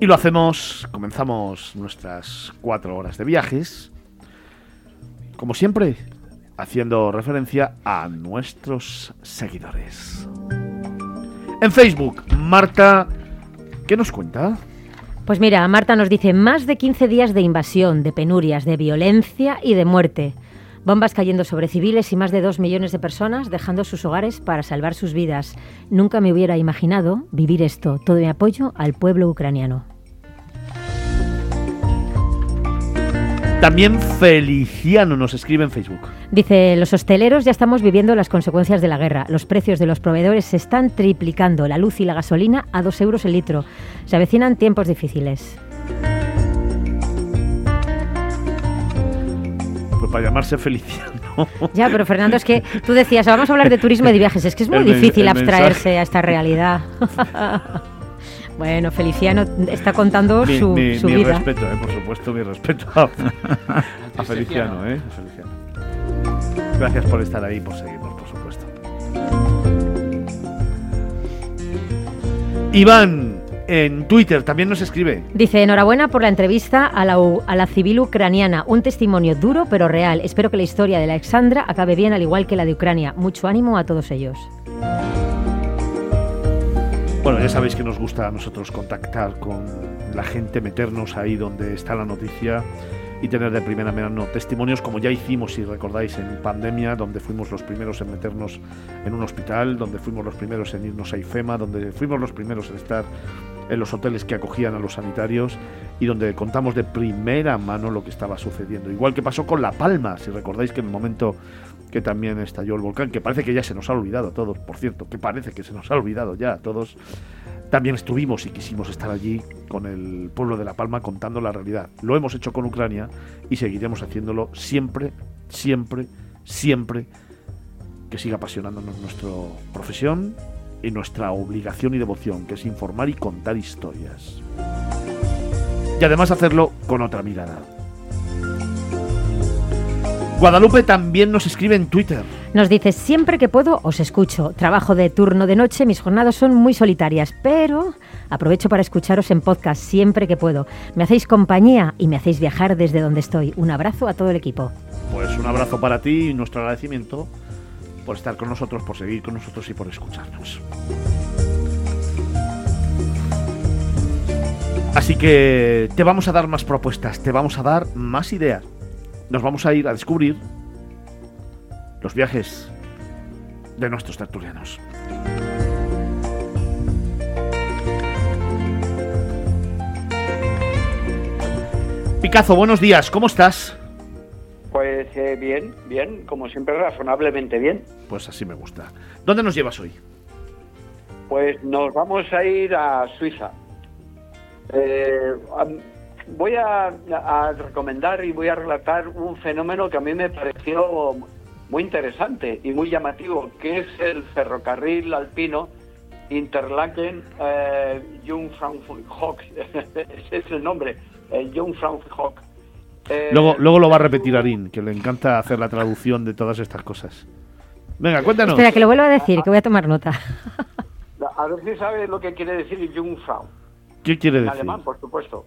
Y lo hacemos, comenzamos nuestras cuatro horas de viajes, como siempre, haciendo referencia a nuestros seguidores. En Facebook, Marta, ¿qué nos cuenta? Pues mira, Marta nos dice más de 15 días de invasión, de penurias, de violencia y de muerte. Bombas cayendo sobre civiles y más de dos millones de personas dejando sus hogares para salvar sus vidas. Nunca me hubiera imaginado vivir esto. Todo mi apoyo al pueblo ucraniano. También Feliciano nos escribe en Facebook. Dice, los hosteleros ya estamos viviendo las consecuencias de la guerra. Los precios de los proveedores se están triplicando, la luz y la gasolina a dos euros el litro. Se avecinan tiempos difíciles. Pues para llamarse Feliciano. Ya, pero Fernando, es que tú decías, vamos a hablar de turismo y de viajes. Es que es muy El difícil el abstraerse a esta realidad. bueno, Feliciano está contando Mi, su, mi- su mi vida. respeto, eh, por supuesto, mi respeto a, a Feliciano, ¿eh? a Feliciano. Gracias por estar ahí, por seguirnos, por supuesto. Iván, en Twitter, también nos escribe. Dice, enhorabuena por la entrevista a la, u- a la civil ucraniana. Un testimonio duro pero real. Espero que la historia de Alexandra acabe bien al igual que la de Ucrania. Mucho ánimo a todos ellos. Bueno, ya sabéis que nos gusta a nosotros contactar con la gente, meternos ahí donde está la noticia y tener de primera mano testimonios, como ya hicimos, si recordáis, en pandemia, donde fuimos los primeros en meternos en un hospital, donde fuimos los primeros en irnos a IFEMA, donde fuimos los primeros en estar en los hoteles que acogían a los sanitarios y donde contamos de primera mano lo que estaba sucediendo. Igual que pasó con La Palma, si recordáis que en el momento que también estalló el volcán, que parece que ya se nos ha olvidado a todos, por cierto, que parece que se nos ha olvidado ya a todos, también estuvimos y quisimos estar allí con el pueblo de La Palma contando la realidad. Lo hemos hecho con Ucrania y seguiremos haciéndolo siempre, siempre, siempre que siga apasionándonos nuestra profesión y nuestra obligación y devoción, que es informar y contar historias. Y además hacerlo con otra mirada. Guadalupe también nos escribe en Twitter. Nos dice, siempre que puedo os escucho. Trabajo de turno de noche, mis jornadas son muy solitarias, pero aprovecho para escucharos en podcast siempre que puedo. Me hacéis compañía y me hacéis viajar desde donde estoy. Un abrazo a todo el equipo. Pues un abrazo para ti y nuestro agradecimiento por estar con nosotros, por seguir con nosotros y por escucharnos. Así que te vamos a dar más propuestas, te vamos a dar más ideas. Nos vamos a ir a descubrir los viajes de nuestros tertulianos. Picazo, buenos días, ¿cómo estás? Pues eh, bien, bien, como siempre razonablemente bien. Pues así me gusta. ¿Dónde nos llevas hoy? Pues nos vamos a ir a Suiza. Eh, voy a, a recomendar y voy a relatar un fenómeno que a mí me pareció muy interesante y muy llamativo, que es el ferrocarril alpino Interlaken eh, Jungfraujoch. Ese es el nombre, el Jungfraujoch. Eh, Luego, luego lo va a repetir Arín, que le encanta hacer la traducción de todas estas cosas. Venga, cuéntanos. Espera, que lo vuelva a decir, que voy a tomar nota. A ver si sabe lo que quiere decir Jungfrau. ¿Qué quiere En decir? alemán, por supuesto.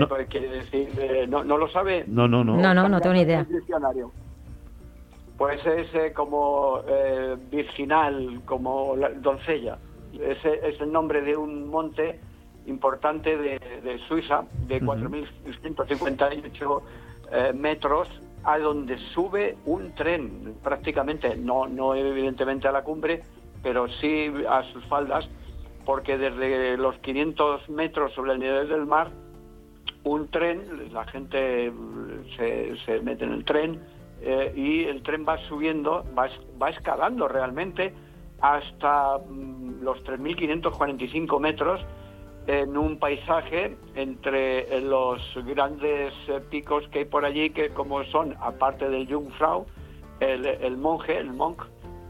No. quiere decir, eh, no, no lo sabe. No, no, no. No, no, no tengo ni idea. Pues es eh, como eh, virginal, como la- doncella. Ese es el nombre de un monte importante de, de Suiza, de 4.158 eh, metros, a donde sube un tren, prácticamente, no, no evidentemente a la cumbre, pero sí a sus faldas, porque desde los 500 metros sobre el nivel del mar un tren, la gente eh, se, se mete en el tren eh, y el tren va subiendo, va, va escalando realmente hasta mm, los 3.545 metros en un paisaje entre los grandes eh, picos que hay por allí, que como son, aparte del Jungfrau, el, el monje, el monk,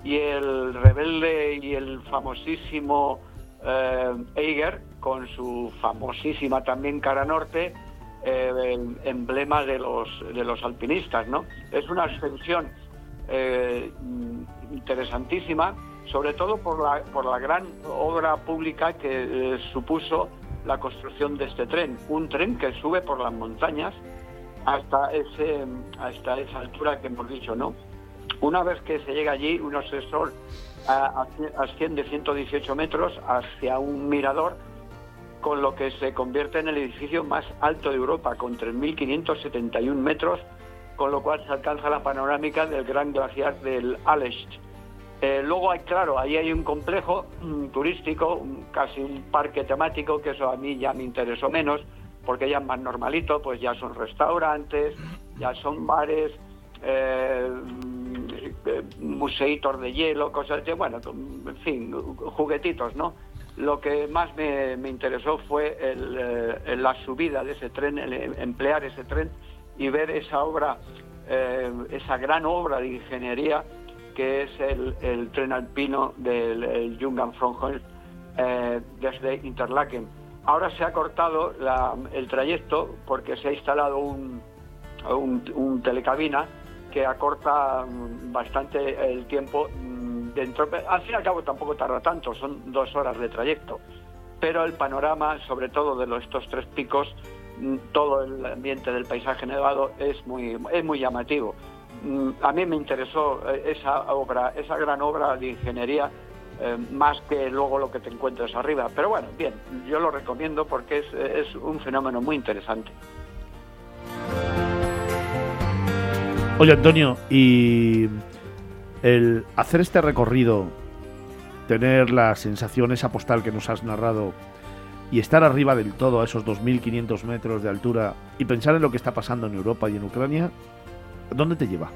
y el rebelde y el famosísimo eh, Eiger, con su famosísima también cara norte, eh, emblema de los, de los alpinistas, ¿no? Es una ascensión eh, interesantísima sobre todo por la, por la gran obra pública que eh, supuso la construcción de este tren, un tren que sube por las montañas hasta ese hasta esa altura que hemos dicho, ¿no? Una vez que se llega allí, un asesor asciende 118 metros hacia un mirador con lo que se convierte en el edificio más alto de Europa, con 3.571 metros, con lo cual se alcanza la panorámica del gran glaciar del Alecht. Eh, luego hay, claro, ahí hay un complejo mm, turístico, casi un parque temático, que eso a mí ya me interesó menos, porque ya es más normalito, pues ya son restaurantes, ya son bares, eh, museitos de hielo, cosas de, bueno, en fin, juguetitos, ¿no? Lo que más me, interesó fue eh, la subida de ese tren, el emplear ese tren y ver esa obra, eh, esa gran obra de ingeniería que es el, tren alpino del Jungan eh, desde Interlaken. Ahora se ha cortado el trayecto porque se ha instalado un, un telecabina que acorta mm, bastante el tiempo Al fin y al cabo tampoco tarda tanto, son dos horas de trayecto. Pero el panorama, sobre todo de estos tres picos, mm, todo el ambiente del paisaje nevado es muy, es muy llamativo. A mí me interesó eh, esa obra, esa gran obra de ingeniería, eh, más que luego lo que te encuentres arriba. Pero bueno, bien, yo lo recomiendo porque es, es un fenómeno muy interesante. Oye, Antonio, y el hacer este recorrido, tener la sensación, esa postal que nos has narrado, y estar arriba del todo a esos 2.500 metros de altura y pensar en lo que está pasando en Europa y en Ucrania, ¿dónde te lleva?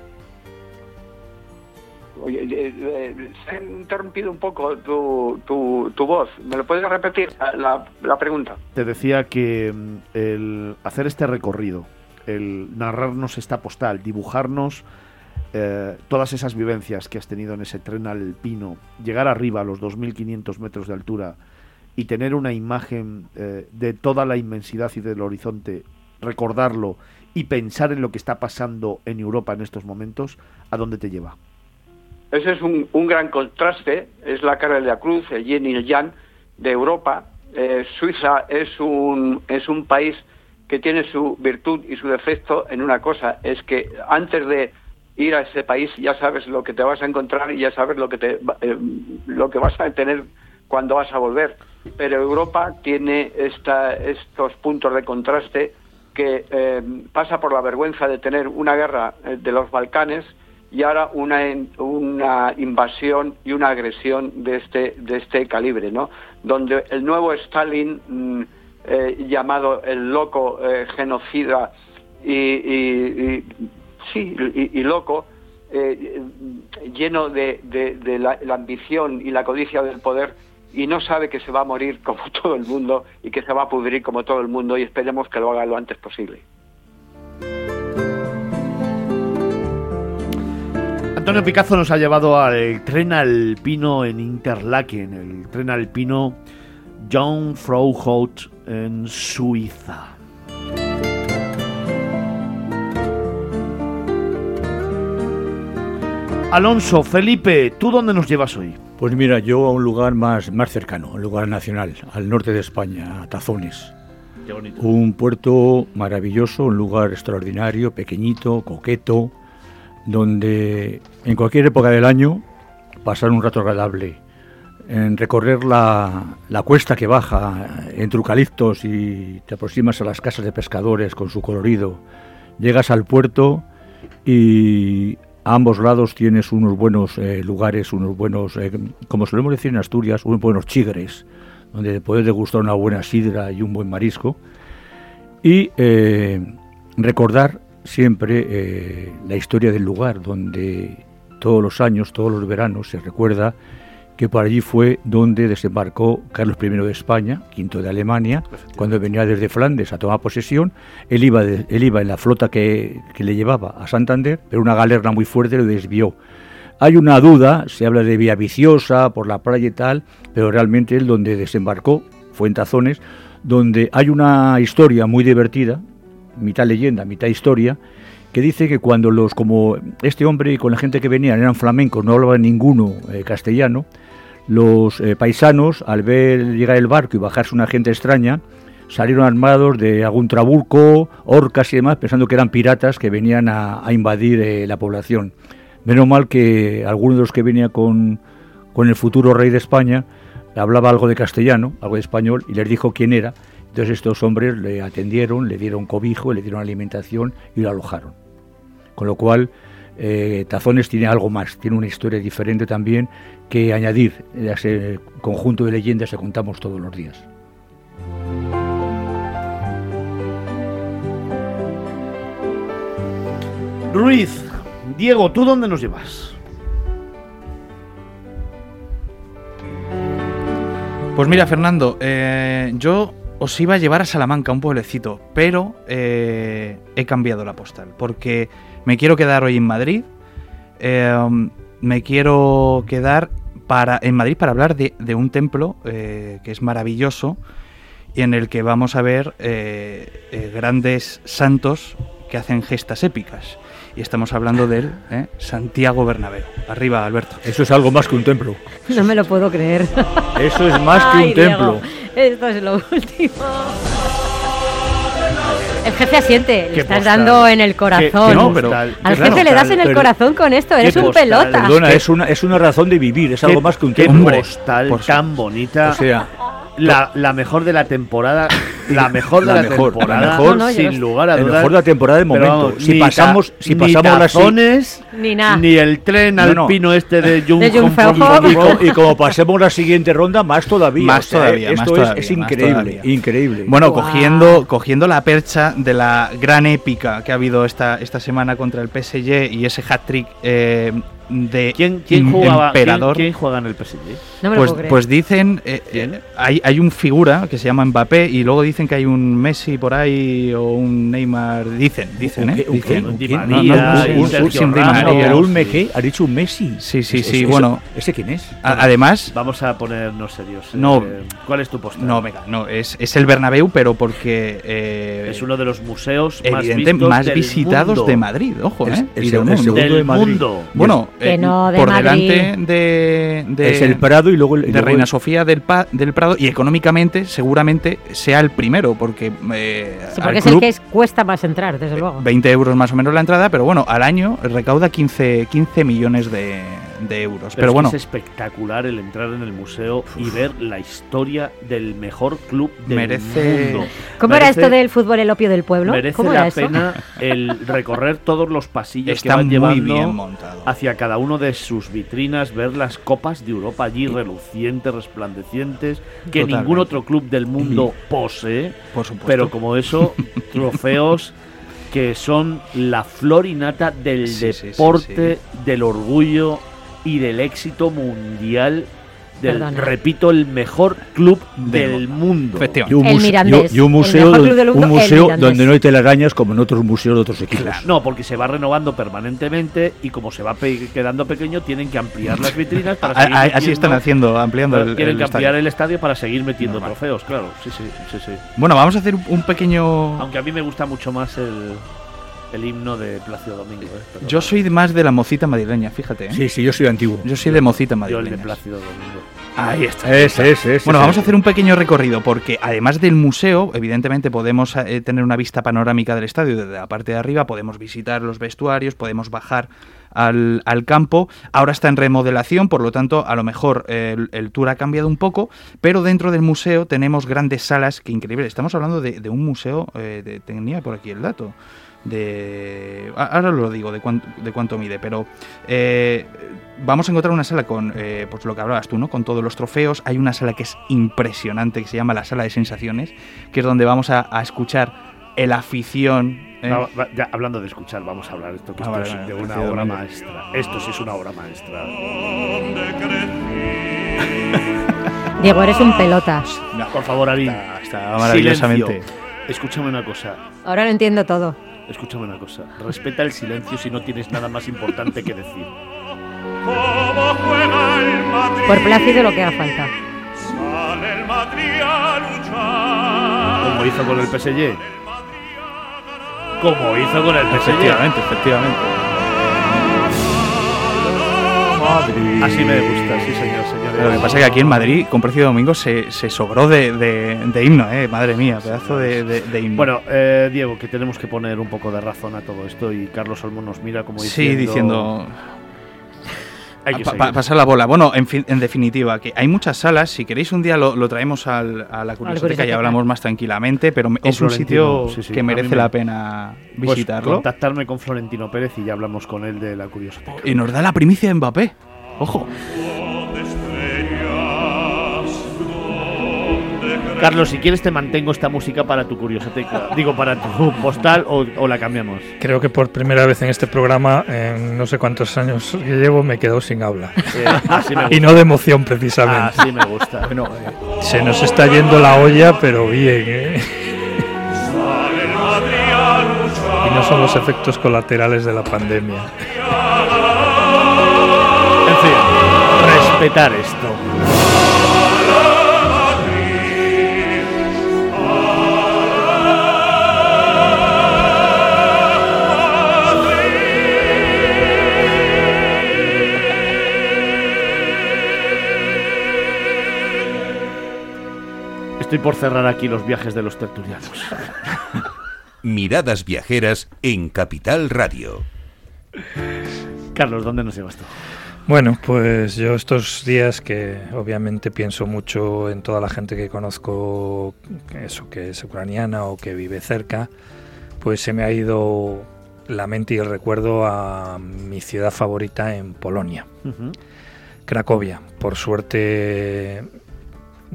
Oye, eh, eh, se ha interrumpido un poco tu, tu, voz. ¿Me lo puedes repetir la, la pregunta? Te decía que mm, el hacer este recorrido, el narrarnos esta postal, dibujarnos eh, todas esas vivencias que has tenido en ese tren alpino, llegar arriba a los 2.500 metros de altura y tener una imagen eh, de toda la inmensidad y del horizonte, recordarlo y pensar en lo que está pasando en Europa en estos momentos, ¿a dónde te lleva? Ese es un, gran contraste, es la cara de la cruz, el yin y el yang de Europa. Eh, Suiza es un, es un país que tiene su virtud y su defecto en una cosa, es que antes de ir a ese país ya sabes lo que te vas a encontrar y ya sabes lo que te eh, lo que vas a tener cuando vas a volver. Pero Europa tiene esta, estos puntos de contraste que eh, pasa por la vergüenza de tener una guerra eh, de los Balcanes y ahora una, una invasión y una agresión de este, de este calibre, ¿no? Donde el nuevo Stalin mm, llamado el loco genocida y, sí y, loco eh, lleno de, la, ambición y la codicia del poder y no sabe que se va a morir como todo el mundo y que se va a pudrir como todo el mundo y esperemos que lo haga lo antes posible. Antonio Picazo nos ha llevado al tren alpino en Interlaken, el tren alpino John Frouholt en Suiza. Alonso, Felipe, ¿tú dónde nos llevas hoy? Pues mira, yo a un lugar más, más cercano, un lugar nacional, al norte de España, a Tazones. Qué bonito. Un puerto maravilloso, un lugar extraordinario, pequeñito, coqueto, donde en cualquier época del año pasar un rato agradable en recorrer la, cuesta que baja entre eucaliptos y te aproximas a las casas de pescadores con su colorido, llegas al puerto y a ambos lados tienes unos buenos eh, lugares, unos buenos, eh, como solemos decir en Asturias, unos buenos chigres, donde puedes degustar una buena sidra y un buen marisco. Y eh, recordar siempre la historia del lugar, donde todos los años, todos los veranos se recuerda que por allí fue donde desembarcó Carlos I de España, quinto de Alemania, cuando venía desde Flandes a tomar posesión. Él iba, él iba en la flota que, le llevaba a Santander, pero una galerna muy fuerte lo desvió. Hay una duda, se habla de vía viciosa por la playa y tal, pero realmente él donde desembarcó fue en Tazones, donde hay una historia muy divertida, mitad leyenda, mitad historia, que dice que cuando los, como este hombre y con la gente que venían eran flamencos, no hablaban ninguno eh, castellano, los eh, paisanos, al ver llegar el barco y bajarse una gente extraña, salieron armados de algún trabuco, orcas y demás, pensando que eran piratas que venían a, invadir eh, la población. Menos mal que alguno de los que venía con, con el futuro rey de España hablaba algo de castellano, algo de español, y les dijo quién era. Entonces estos hombres le atendieron, le dieron cobijo, le dieron alimentación y lo alojaron. Con lo cual, eh, Tazones tiene algo más, tiene una historia diferente también que añadir a ese conjunto de leyendas que contamos todos los días. Ruiz, Diego, ¿tú dónde nos llevas? Pues mira, Fernando, eh, yo os iba a llevar a Salamanca, un pueblecito, pero eh, he cambiado la postal, porque me quiero quedar hoy en Madrid. Em, me quiero quedar para, en Madrid para hablar de, un templo eh, que es maravilloso y en el que vamos a ver eh, eh, grandes santos que hacen gestas épicas. Y estamos hablando del Santiago Bernabéu. Arriba, Alberto. Eso es algo más que un templo. No me lo puedo creer. Eso es más que un templo. Esto es lo último. El jefe asiente, le estás dando en el corazón. Al jefe le das en el corazón con esto, eres un pelota. Perdona, es una, es una razón de vivir, es algo más que un tiempo. postal tan bonita. O sea, la, la, mejor de la temporada. La mejor de la, temporada. mejor, sin lugar a dudas. La mejor de la temporada de momento. si pasamos, si pasamos las ni, ni el tren alpino este de Jung, y, como pasemos la siguiente ronda, más todavía. Más todavía. esto es, increíble, increíble. Bueno, cogiendo, cogiendo la percha de la gran épica que ha habido esta, esta semana contra el PSG y ese hat-trick eh, de ¿Quién, quién jugaba, emperador. ¿quién, juega en el PSG? Pues, pues dicen, eh, eh, hay, hay un figura que se llama Mbappé y luego dicen que hay un Messi por ahí o un Neymar. Dicen, dicen, ¿eh? Dicen. Un ¿Ha dicho un Messi? Sí, sí, sí. Bueno, ¿ese quién es? Además. Vamos a ponernos serios. No. ¿Cuál es tu postura? No, venga, no. Es, es el Bernabéu, pero porque. es uno de los museos más, visitados de Madrid, ojo, ¿eh? Es, el, del mundo. Bueno, eh, por delante de, Es el Prado y luego el, de Reina Sofía del, del Prado y económicamente seguramente sea el primero porque eh, porque es el que cuesta más entrar desde luego. 20 euros más o menos la entrada pero bueno al año recauda 15 15 millones de, de euros. Pero, bueno. Es espectacular el entrar en el museo y ver la historia del mejor club del merece... mundo. ¿Cómo era esto del fútbol el opio del pueblo? Merece la pena el recorrer todos los pasillos que van llevando bien hacia cada uno de sus vitrinas, ver las copas de Europa allí relucientes, resplandecientes, que ningún otro club del mundo posee. Por supuesto. Pero como eso, trofeos que son la flor innata del deporte, del orgullo y del éxito mundial del, repito, el mejor club del mundo. Y un, el un museo, un museo donde no hay telarañas como en otros museos de otros equipos. No, porque se va renovando permanentemente y como se va quedando pequeño, tienen que ampliar las vitrinas para seguir Así están haciendo, ampliando el Tienen que ampliar el estadio para seguir metiendo trofeos, claro. Sí, sí, sí, sí. Bueno, vamos a hacer un pequeño... Aunque a mí me gusta mucho más el el himno de Plácido Domingo. ¿eh? Yo soy más de la mocita madrileña, fíjate. ¿eh? Sí, sí, yo soy antiguo. Yo soy de mocita madrileña. Yo el de Plácido Domingo. Ahí está. Ese, ese, ese, bueno, vamos a hacer un pequeño recorrido porque además del museo, evidentemente podemos eh, tener una vista panorámica del estadio desde la parte de arriba, podemos visitar los vestuarios, podemos bajar al, campo. Ahora está en remodelación, por lo tanto, a lo mejor el, tour ha cambiado un poco, pero dentro del museo tenemos grandes salas que increíble. Estamos hablando de, un museo, de, tenía por aquí el dato de... Ahora lo digo de, cuánto, de cuánto mide, pero eh, vamos a encontrar una sala con, eh, pues lo que hablabas tú, ¿no? Con todos los trofeos. Hay una sala que es impresionante, que se llama la sala de sensaciones, que es donde vamos a, escuchar el afición. ¿eh? hablando de escuchar, vamos a hablar esto, que ah, esto es de una obra maestra. Esto sí es una obra maestra. Diego, eres un pelota. por favor, Ari. Está, maravillosamente. Escúchame una cosa. Ahora lo entiendo todo. Escúchame una cosa, respeta el silencio si no tienes nada más importante que decir. Por Plácido lo que haga falta. Como hizo con el PSG. Como hizo con el PSG. Efectivamente, efectivamente. Así me gusta, sí señor, señor. Lo que pasa es que aquí en Madrid, con precio de domingo, se, se sobró de, de, de himno, ¿eh? Madre mía, pedazo de, de, de himno. Bueno, eh, Diego, que tenemos que poner un poco de razón a todo esto y Carlos Olmo nos mira como diciendo... Sí, diciendo... Hay que Pa- pasar la bola. Bueno, en, fin- en definitiva, que hay muchas salas. Si queréis un día lo, lo traemos al- a la curiosidad y Curiosoteca. pues hablamos más tranquilamente, pero Con es un sitio sí, sí, que merece me- la pena Pues visitarlo. contactarme con Florentino Pérez y ya hablamos con él de la curiosidad. y nos da la primicia de Mbappé. Ojo. Carlos, si quieres te mantengo esta música para tu curiosoteca. Digo, para tu postal o, o la cambiamos. Creo que por primera vez en este programa, en no sé cuántos años que llevo, me he quedado sin habla. Eh, así me gusta. Y no de emoción, precisamente. Así me gusta. Bueno, eh, se nos está yendo la olla, pero bien, ¿eh? Y no son los efectos colaterales de la pandemia. En fin, respetar esto. Estoy por cerrar aquí los viajes de los tertulianos. Miradas viajeras en Capital Radio. Carlos, ¿dónde nos llevas tú? Bueno, pues yo estos días que obviamente pienso mucho en toda la gente que conozco, eso que es ucraniana o que vive cerca, pues se me ha ido la mente y el recuerdo a mi ciudad favorita en Polonia, Ujú. Cracovia. Por suerte,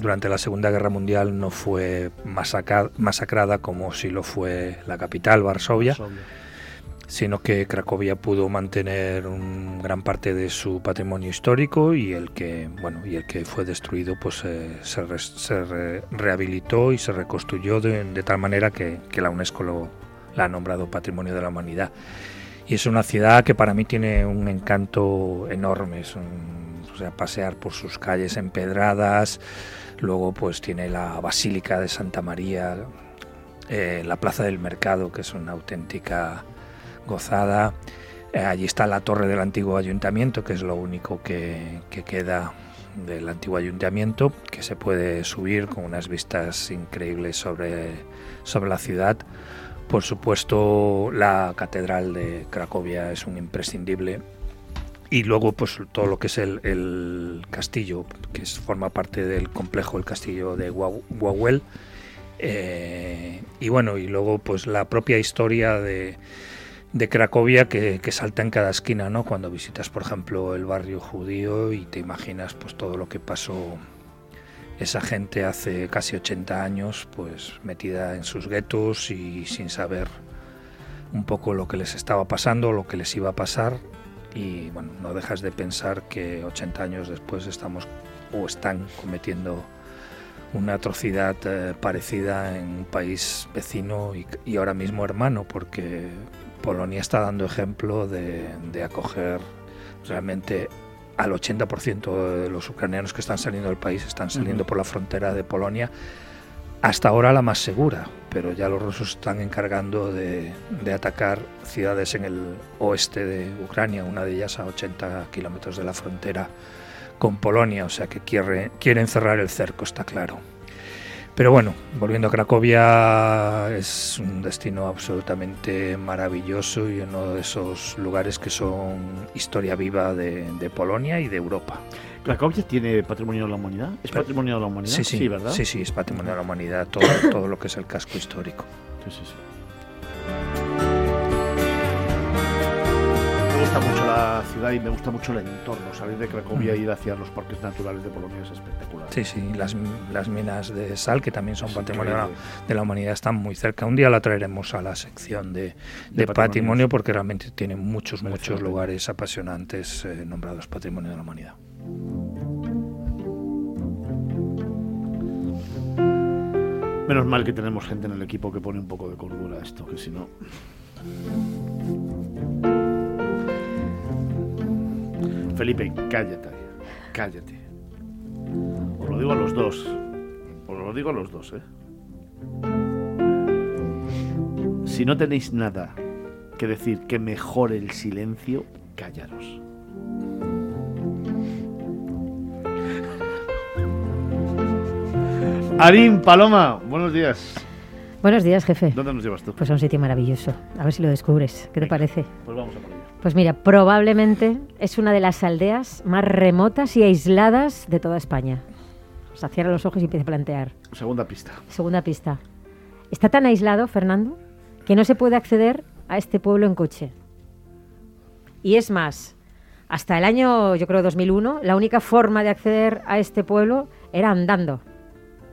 durante la Segunda Guerra Mundial no fue masaca- masacrada como si lo fue la capital, Varsovia sino que Cracovia pudo mantener un gran parte de su patrimonio histórico y el que bueno y el que fue destruido pues eh, se, re- se re- rehabilitó y se reconstruyó de, de tal manera que, que la UNESCO lo, la ha nombrado Patrimonio de la Humanidad. Y es una ciudad que para mí tiene un encanto enorme es un- sea pasear por sus calles empedradas luego pues tiene la Basílica de Santa María eh, la Plaza del Mercado que es una auténtica gozada. Eh, allí está la torre del antiguo ayuntamiento, que es lo único que, que queda del antiguo ayuntamiento, que se puede subir con unas vistas increíbles sobre, sobre la ciudad. Por supuesto, la catedral de Cracovia es un imprescindible. Y luego, pues todo lo que es el, el castillo, que forma parte del complejo, el castillo de Wawel. Eh, y bueno, y luego, pues la propia historia de, de Cracovia que, que salta en cada esquina, ¿no? Cuando visitas, por ejemplo, el barrio judío y te imaginas pues todo lo que pasó esa gente hace casi 80 años, pues metida en sus guetos y sin saber un poco lo que les estaba pasando, lo que les iba a pasar. Y bueno, no dejas de pensar que 80 años después estamos o están cometiendo una atrocidad eh, parecida en un país vecino y, y ahora mismo hermano, porque Polonia está dando ejemplo de, de acoger realmente al 80% de los ucranianos que están saliendo del país están saliendo por la frontera de Polonia. Hasta ahora la más segura, pero ya los rusos están encargando de, atacar ciudades en el oeste de Ucrania, una de ellas a 80 kilómetros de la frontera con Polonia, o sea que quiere, quieren cerrar el cerco, está claro. Pero bueno, volviendo a Cracovia, es un destino absolutamente maravilloso y uno de esos lugares que son historia viva de, de Polonia y de Europa. ¿Cracovia tiene patrimonio de la humanidad? ¿Es Pero- patrimonio de la humanidad? Sí, sí, ¿verdad? sí, sí, es patrimonio de la humanidad, todo, todo lo que es el casco histórico. Sí, sí, sí. Gusta mucho la ciudad y me gusta mucho el entorno. Salir de Cracovia e ir hacia los parques naturales de Polonia es espectacular. Sí, sí, las, las minas de sal, que también son Es patrimonio de la, increíble. de la humanidad, están muy cerca. Un día la traeremos a la sección de, de patrimonios. patrimonio porque realmente tiene muchos, Merece muchos lugares apasionantes eh, nombrados patrimonio de la humanidad. Menos mal que tenemos gente en el equipo que pone un poco de cordura a esto, que si no. Felipe, cállate, cállate. Os lo digo a los dos. Os lo digo a los dos, ¿eh? Si no tenéis nada que decir que mejore el silencio, callaros. Arín, Paloma, buenos días. Buenos días, jefe. ¿Dónde nos llevas tú? Pues a un sitio maravilloso. A ver si lo descubres. ¿Qué te parece? Pues vamos a por ello. Pues mira, probablemente es una de las aldeas más remotas y aisladas de toda España. O sea, cierra los ojos y empieza a plantear. Segunda pista. Segunda pista. Está tan aislado, Fernando, que no se puede acceder a este pueblo en coche. Y es más, hasta el año, yo creo, 2001, la única forma de acceder a este pueblo era andando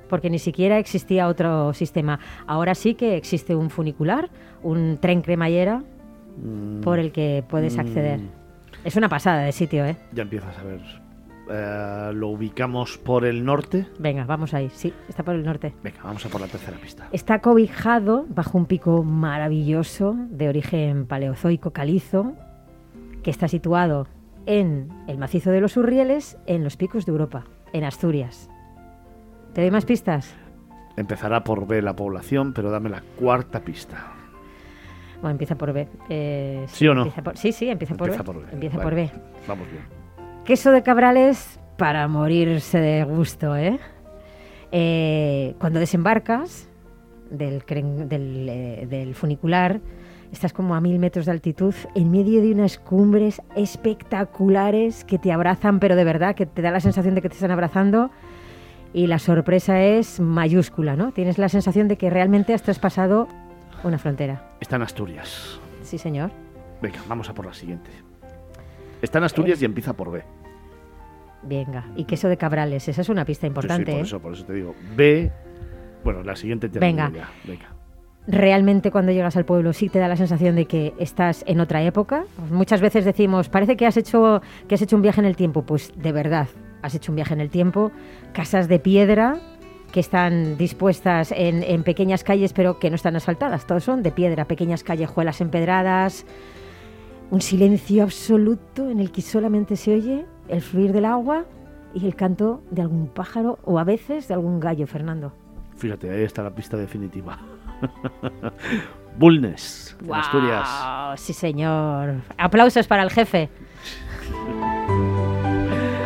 porque ni siquiera existía otro sistema. Ahora sí que existe un funicular, un tren cremallera Mm, por el que puedes mm, acceder. Es una pasada de sitio, ¿eh? Ya empiezas a ver. Eh, lo ubicamos por el norte. Venga, vamos ahí. Sí, está por el norte. Venga, vamos a por la tercera pista. Está cobijado bajo un pico maravilloso de origen paleozoico calizo, que está situado en el macizo de los Urrieles, en los picos de Europa, en Asturias. ¿Te doy más pistas? Empezará por B la población, pero dame la cuarta pista. Bueno, empieza por B. Eh, ¿Sí o no? por- sí, sí, empieza por Empieza B. por B, Empieza vale. por B. Vamos bien. Queso de cabrales para morirse de gusto, ¿eh? Eh, cuando desembarcas del, cren- del, eh, del funicular, estás como a mil metros de altitud, en medio de unas cumbres espectaculares que te abrazan, pero de verdad, que te da la sensación de que te están abrazando. Y la sorpresa es mayúscula, ¿no? Tienes la sensación de que realmente has traspasado una frontera. Está en Asturias. Sí, señor. Venga, vamos a por la siguiente. Está en Asturias y empieza por B. Venga. Y queso de cabrales, esa es una pista Sí, sí, importante. por ¿eh? eso, por eso te digo. B. Bueno, la siguiente te Venga. ya. Venga. realmente cuando llegas al pueblo sí te da la sensación de que estás en otra época. Muchas veces decimos, parece que has hecho que has hecho un viaje en el tiempo, pues de verdad, has hecho un viaje en el tiempo, casas de piedra que están dispuestas en, en pequeñas calles pero que no están asfaltadas, todos son de piedra, pequeñas callejuelas empedradas, un silencio absoluto en el que solamente se oye el fluir del agua y el canto de algún pájaro o a veces de algún gallo, Fernando. Fíjate, ahí está la pista definitiva. Bulnes, en Asturias. Sí, señor. Aplausos para el jefe.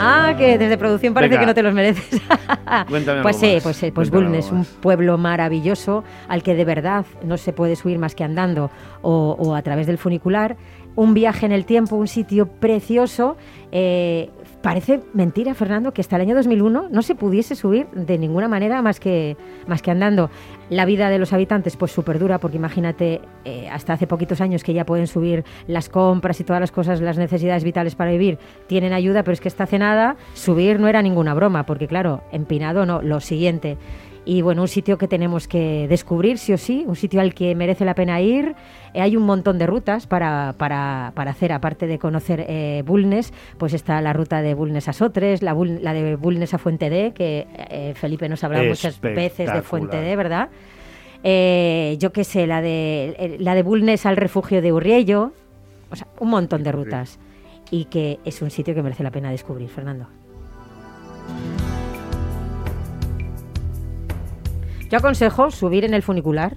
Ah, que desde producción parece Venga. que no te los mereces. Cuéntame pues algo sí, más. pues, sí, pues Cuéntame Bulnes, algo un más. pueblo maravilloso al que de verdad no se puede subir más que andando o, o a través del funicular. Un viaje en el tiempo, un sitio precioso. Eh, parece mentira, Fernando, que hasta el año 2001 no se pudiese subir de ninguna manera más que, más que andando. La vida de los habitantes, pues súper dura, porque imagínate, eh, hasta hace poquitos años que ya pueden subir las compras y todas las cosas, las necesidades vitales para vivir, tienen ayuda, pero es que esta hace nada, subir no era ninguna broma, porque claro, empinado no, lo siguiente. Y bueno, un sitio que tenemos que descubrir sí o sí, un sitio al que merece la pena ir. Eh, hay un montón de rutas para, para, para hacer, aparte de conocer eh, Bulnes, pues está la ruta de Bulnes a Sotres, la, Bul- la de Bulnes a Fuente D, que eh, Felipe nos ha hablado muchas veces de Fuente D, ¿verdad? Yo qué sé, la de, la de Bulnes al refugio de Urriello, o sea, un montón de rutas. Y que es un sitio que merece la pena descubrir, Fernando. Yo aconsejo subir en el funicular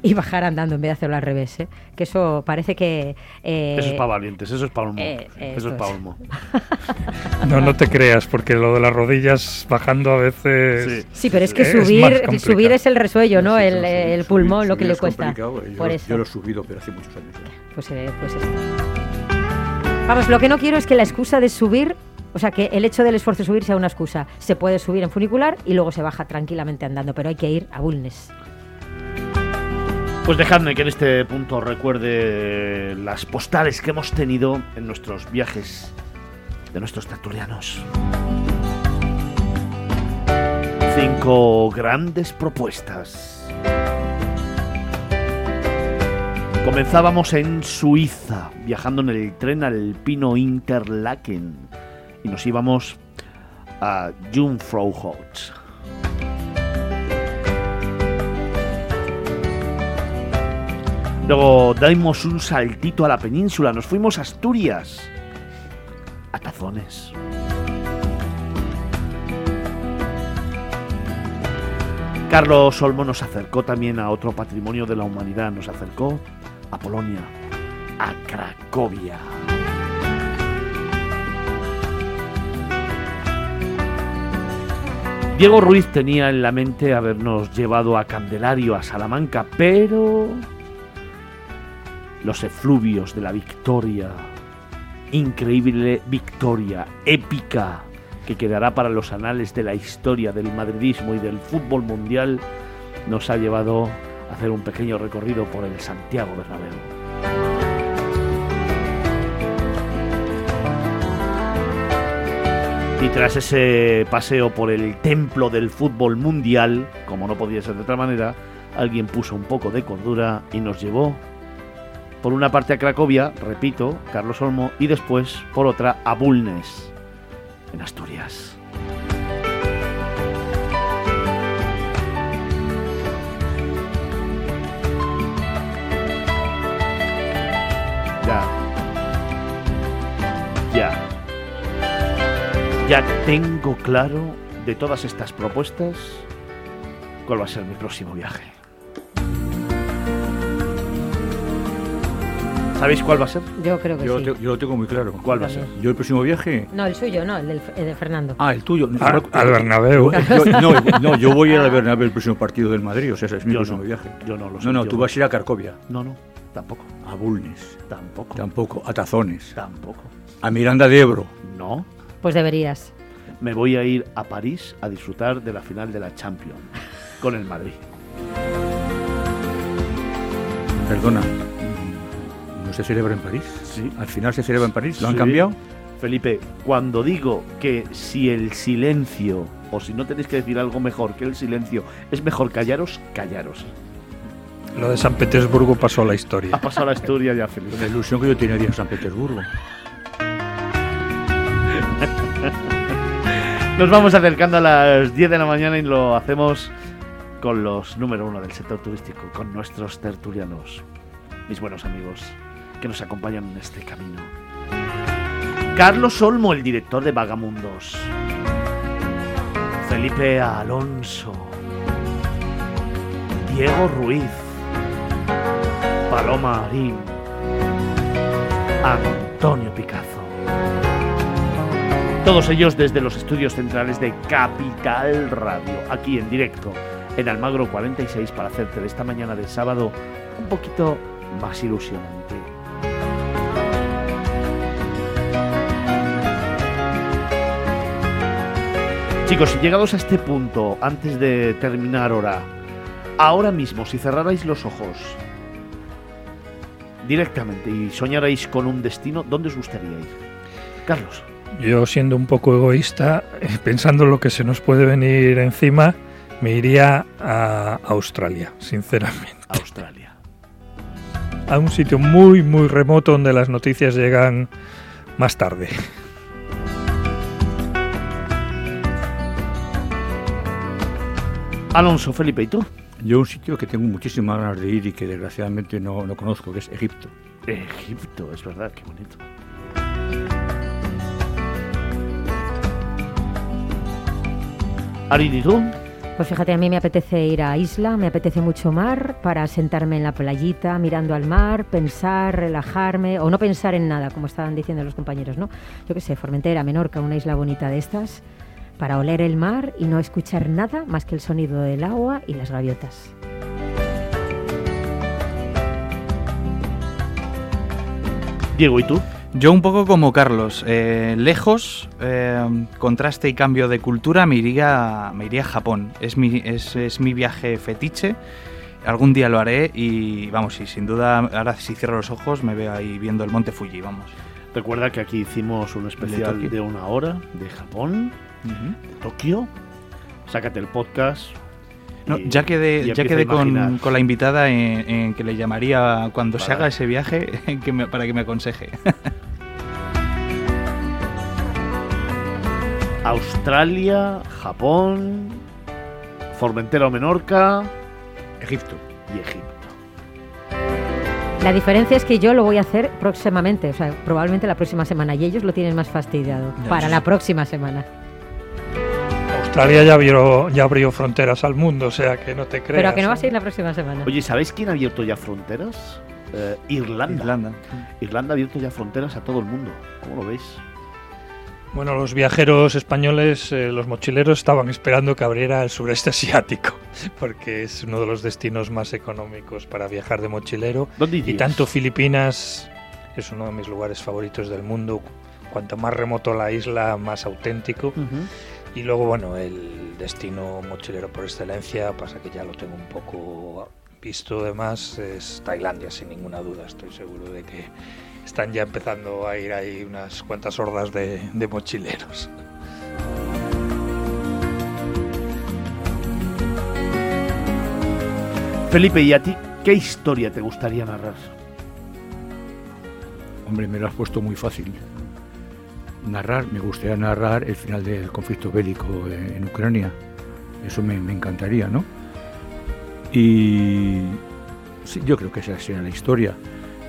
y bajar andando en vez de hacerlo al revés, ¿eh? que eso parece que... eh, Eso es para valientes, eso es para olmo. eh, eh, eso es para es. olmo. No, no te creas, porque lo de las rodillas bajando a veces... Sí. Sí, pero es que Es subir, complicado. subir es el resuello, ¿no? Sí, el, el subir- pulmón, lo que le es cuesta. Yo, Por yo eso. lo he subido, pero hace muchos años. Pues, eh, pues esto. Vamos, lo que no quiero es que la excusa de subir, o sea, que el hecho del esfuerzo de subir sea una excusa. Se puede subir en funicular y luego se baja tranquilamente andando, pero hay que ir a Bulnes. Pues dejadme que en este punto recuerde las postales que hemos tenido en nuestros viajes de nuestros tertulianos. Cinco grandes propuestas. Comenzábamos en Suiza, viajando en el tren alpino Interlaken, y nos íbamos a Jungfrauhaus. Luego dimos un saltito a la península, nos fuimos a Asturias, a Tazones. Carlos Olmo nos acercó también a otro patrimonio de la humanidad, nos acercó a Polonia, a Cracovia. Diego Ruiz tenía en la mente habernos llevado a Candelario, a Salamanca, pero los efluvios de la victoria, increíble victoria, épica, que quedará para los anales de la historia del madridismo y del fútbol mundial, nos ha llevado a hacer un pequeño recorrido por el Santiago Bernabéu. Y tras ese paseo por el templo del fútbol mundial, como no podía ser de otra manera, alguien puso un poco de cordura y nos llevó por una parte a Cracovia, repito, Carlos Olmo, y después por otra a Bulnes, en Asturias. Ya tengo claro de todas estas propuestas cuál va a ser mi próximo viaje. ¿Sabéis cuál va a ser? Yo creo que Yo, sí. te- yo lo tengo muy claro. ¿Cuál va a ser? Yo el próximo viaje. No, el suyo, no, el, del, el de Fernando. Ah, el tuyo. A- al Bernabéu. Yo- no, no, yo voy a ir al Bernabéu el próximo partido del Madrid, o sea, ese es mi Yo próximo no. viaje. Yo no lo sé. No, no, tú vas a ir a Carcovia, No, no, tampoco. a Bulnes, Tampoco. tampoco, a Tazones, Tampoco. a Miranda de Ebro. No. Pues deberías. Me voy a ir a París a disfrutar de la final de la Champions con el Madrid. Perdona, ¿no se celebra en París? Sí. ¿Al final se celebra en París? ¿Lo han Sí. cambiado? Felipe, cuando digo que si el silencio, o si no tenéis que decir algo mejor que el silencio, es mejor callaros, callaros. Lo de San Petersburgo pasó a la Ha historia. pasado la historia ya, Felipe. La ilusión que yo tenía de a San Petersburgo. Nos vamos acercando a las 10 de la mañana y lo hacemos con los número uno del sector turístico, con nuestros tertulianos, mis buenos amigos, que nos acompañan en este camino. Carlos Olmo, el director de Vagamundos. Felipe Alonso. Diego Ruiz. Paloma Arín. Antonio Picazo. Todos ellos desde los estudios centrales de Capital Radio, aquí en directo, en Almagro 46, para hacerte de esta mañana de sábado un poquito más ilusionante. Chicos, y llegados a este punto, antes de terminar ahora, ahora mismo, si cerrarais los ojos directamente y soñarais con un destino, ¿dónde os gustaría ir? Carlos. Yo siendo un poco egoísta, pensando en lo que se nos puede venir encima, me iría a Australia, sinceramente. Australia. A un sitio muy, muy remoto donde las noticias llegan más tarde. Alonso, Felipe, ¿y tú? Yo un sitio que tengo muchísimas ganas de ir y que desgraciadamente no, no conozco, que es Egipto. Egipto, es verdad, qué bonito. Arin, ¿y tú? Pues fíjate, a mí me apetece ir a isla, me apetece mucho mar para sentarme en la playita mirando al mar, pensar, relajarme o no pensar en nada, como estaban diciendo los compañeros, ¿no? Yo qué sé, Formentera, Menorca, una isla bonita de estas, para oler el mar y no escuchar nada más que el sonido del agua y las gaviotas. Diego, ¿y tú? Yo un poco como Carlos, eh, lejos, eh, contraste y cambio de cultura, me iría, me iría a Japón. Es mi, es, es mi viaje fetiche. Algún día lo haré y vamos, y sin duda, ahora si cierro los ojos me veo ahí viendo el monte Fuji, vamos. Recuerda que aquí hicimos un especial de una hora de Japón, de Tokio. Sácate el podcast. No, ya quedé, ya quedé con, la invitada en, en que le llamaría cuando se haga ese viaje en que me- para que me aconseje. Australia, Japón, Formentera o Menorca Egipto. y Egipto. La diferencia es que yo lo voy a hacer próximamente, o sea, probablemente la próxima semana, y ellos lo tienen más fastidiado, Ya, para eso la sí. próxima semana. Australia ya abrió, ya abrió fronteras al mundo, o sea que no te creas. Pero a que no vas a ir la próxima semana. Oye, ¿sabéis quién ha abierto ya fronteras? Eh, Irlanda. Irlanda. Irlanda ha abierto ya fronteras a todo el mundo. ¿Cómo lo veis? Bueno, los viajeros españoles, eh, los mochileros, estaban esperando que abriera el sureste asiático, porque es uno de los destinos más económicos para viajar de mochilero. ¿Dónde Y tanto Filipinas es uno de mis lugares favoritos del mundo. Cuanto más remoto la isla, más auténtico. Y luego, bueno, el destino mochilero por excelencia, pasa que ya lo tengo un poco visto de más, es Tailandia, sin ninguna duda. Estoy seguro de que están ya empezando a ir ahí unas cuantas hordas de, de mochileros. Felipe, ¿y a ti qué historia te gustaría narrar? Hombre, me lo has puesto muy fácil. Narrar, me gustaría narrar el final del conflicto bélico en, Ucrania. Eso me, me encantaría, ¿no? Y sí, yo creo que esa sería la historia.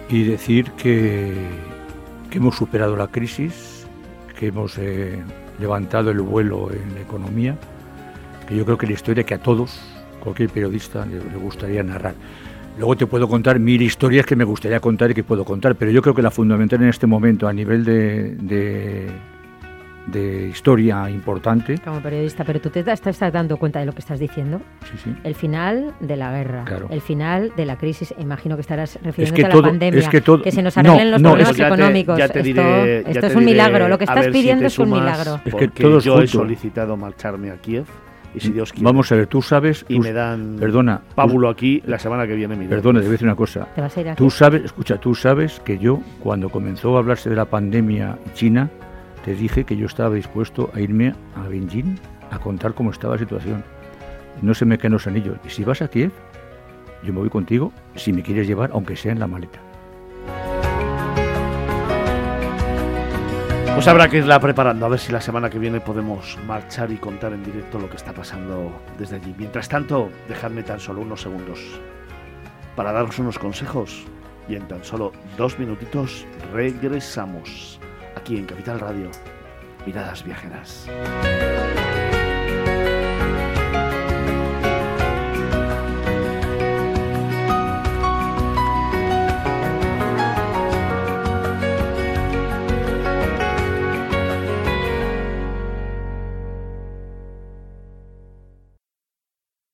Y decir que, que hemos superado la crisis, que hemos eh, levantado el vuelo en la economía, que yo creo que la historia que a todos, cualquier periodista, le, gustaría narrar. Luego te puedo contar mil historias que me gustaría contar y que puedo contar, pero yo creo que la fundamental en este momento a nivel de, de historia importante, Como periodista, pero tú te te estás dando cuenta de lo que estás diciendo. sí, sí, El final de la guerra, Claro. el final de la crisis. Imagino que estarás es refiriéndote que a la todo, pandemia. es que todo, se nos no, arreglen los no, problemas es- ya te- económicos. ya te esto diré- ya esto te es un diré milagro. Lo que estás si pidiendo te es un milagro. Es que porque todo es yo he junto. solicitado marcharme a Kiev y si Dios quiere vamos a ver, tú sabes, y tú- me dan perdona, pábulo aquí la semana que viene. mira. perdona, te voy a decir una cosa. Te vas a ir aquí. Tú sabes, escucha, tú sabes que yo, cuando comenzó a hablarse de la pandemia china, te dije que yo estaba dispuesto a irme a Beijing a contar cómo estaba la situación. No se me caen los anillos. Y si vas a Kiev, yo me voy contigo si me quieres llevar, aunque sea en la maleta. Pues habrá que irla preparando, a ver si la semana que viene podemos marchar y contar en directo lo que está pasando desde allí. Mientras tanto, dejadme tan solo unos segundos para daros unos consejos y en tan solo dos minutitos regresamos aquí en Capital Radio. Miradas viajeras.